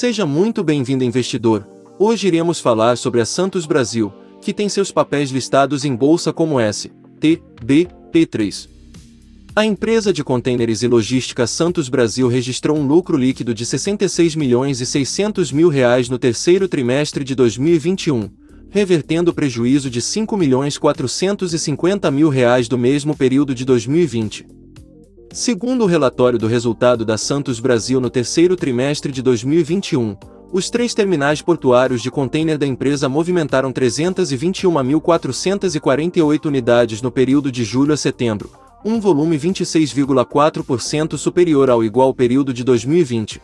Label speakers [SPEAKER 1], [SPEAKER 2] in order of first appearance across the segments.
[SPEAKER 1] Seja muito bem-vindo investidor. Hoje iremos falar sobre a Santos Brasil, que tem seus papéis listados em bolsa como S, T, B, P3. A empresa de contêineres e logística Santos Brasil registrou um lucro líquido de 66 milhões e 600 mil reais no terceiro trimestre de 2021, revertendo o prejuízo de 5 milhões 450 mil reais do mesmo período de 2020. Segundo o relatório do resultado da Santos Brasil no terceiro trimestre de 2021, os três terminais portuários de contêiner da empresa movimentaram 321.448 unidades no período de julho a setembro, um volume 26,4% superior ao igual período de 2020.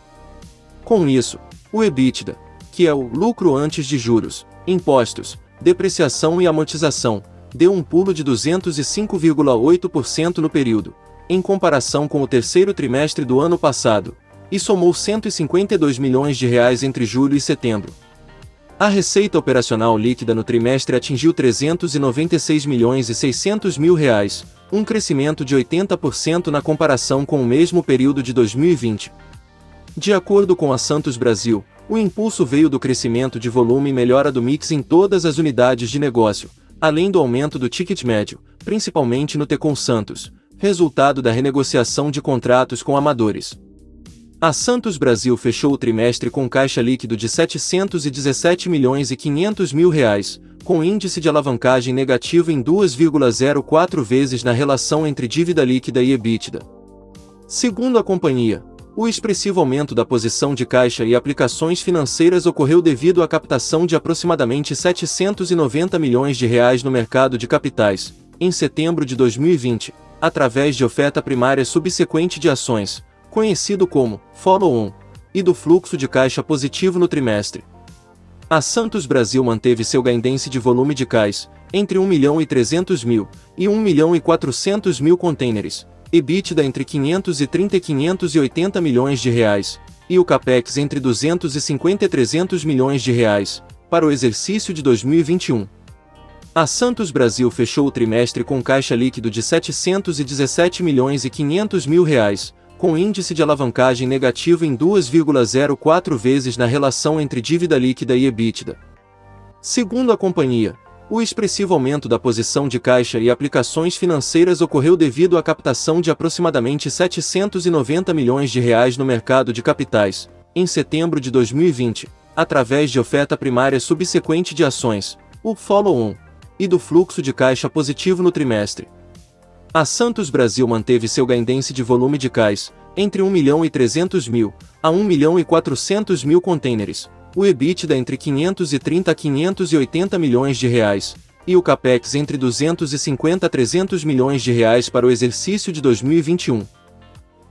[SPEAKER 1] Com isso, o EBITDA, que é o lucro antes de juros, impostos, depreciação e amortização, deu um pulo de 205,8% no período, em comparação com o terceiro trimestre do ano passado, e somou 152 milhões de reais entre julho e setembro. A receita operacional líquida no trimestre atingiu 396 milhões e 600 mil reais, um crescimento de 80% na comparação com o mesmo período de 2020. De acordo com a Santos Brasil, o impulso veio do crescimento de volume e melhora do mix em todas as unidades de negócio, além do aumento do ticket médio, principalmente no Tecom Santos, resultado da renegociação de contratos com amadores. A Santos Brasil fechou o trimestre com caixa líquido de 717 milhões e 500 mil reais, com índice de alavancagem negativo em 2,04 vezes na relação entre dívida líquida e EBITDA. Segundo a companhia, o expressivo aumento da posição de caixa e aplicações financeiras ocorreu devido à captação de aproximadamente 790 milhões de reais no mercado de capitais, em setembro de 2020, através de oferta primária subsequente de ações, conhecido como follow-on, e do fluxo de caixa positivo no trimestre. A Santos Brasil manteve seu guidance de volume de cais entre 1 milhão e 300 mil e 1 milhão e 400 mil contêineres, EBITDA entre 530 e 580 milhões de reais, e o CAPEX entre 250 e 300 milhões de reais, para o exercício de 2021. A Santos Brasil fechou o trimestre com caixa líquido de 717 milhões e 500 mil reais, com índice de alavancagem negativo em 2,04 vezes na relação entre dívida líquida e EBITDA. Segundo a companhia, o expressivo aumento da posição de caixa e aplicações financeiras ocorreu devido à captação de aproximadamente 790 milhões de reais no mercado de capitais, em setembro de 2020, através de oferta primária subsequente de ações, o follow-on, e do fluxo de caixa positivo no trimestre. A Santos Brasil manteve seu guidance de volume de cais, entre 1 milhão e 300 mil, a 1 milhão e 400 mil contêineres, o EBITDA entre 530 a 580 milhões de reais, e o CAPEX entre 250 a 300 milhões de reais para o exercício de 2021.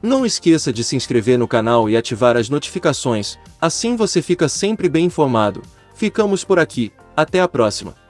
[SPEAKER 1] Não esqueça de se inscrever no canal e ativar as notificações, assim você fica sempre bem informado. Ficamos por aqui, até a próxima!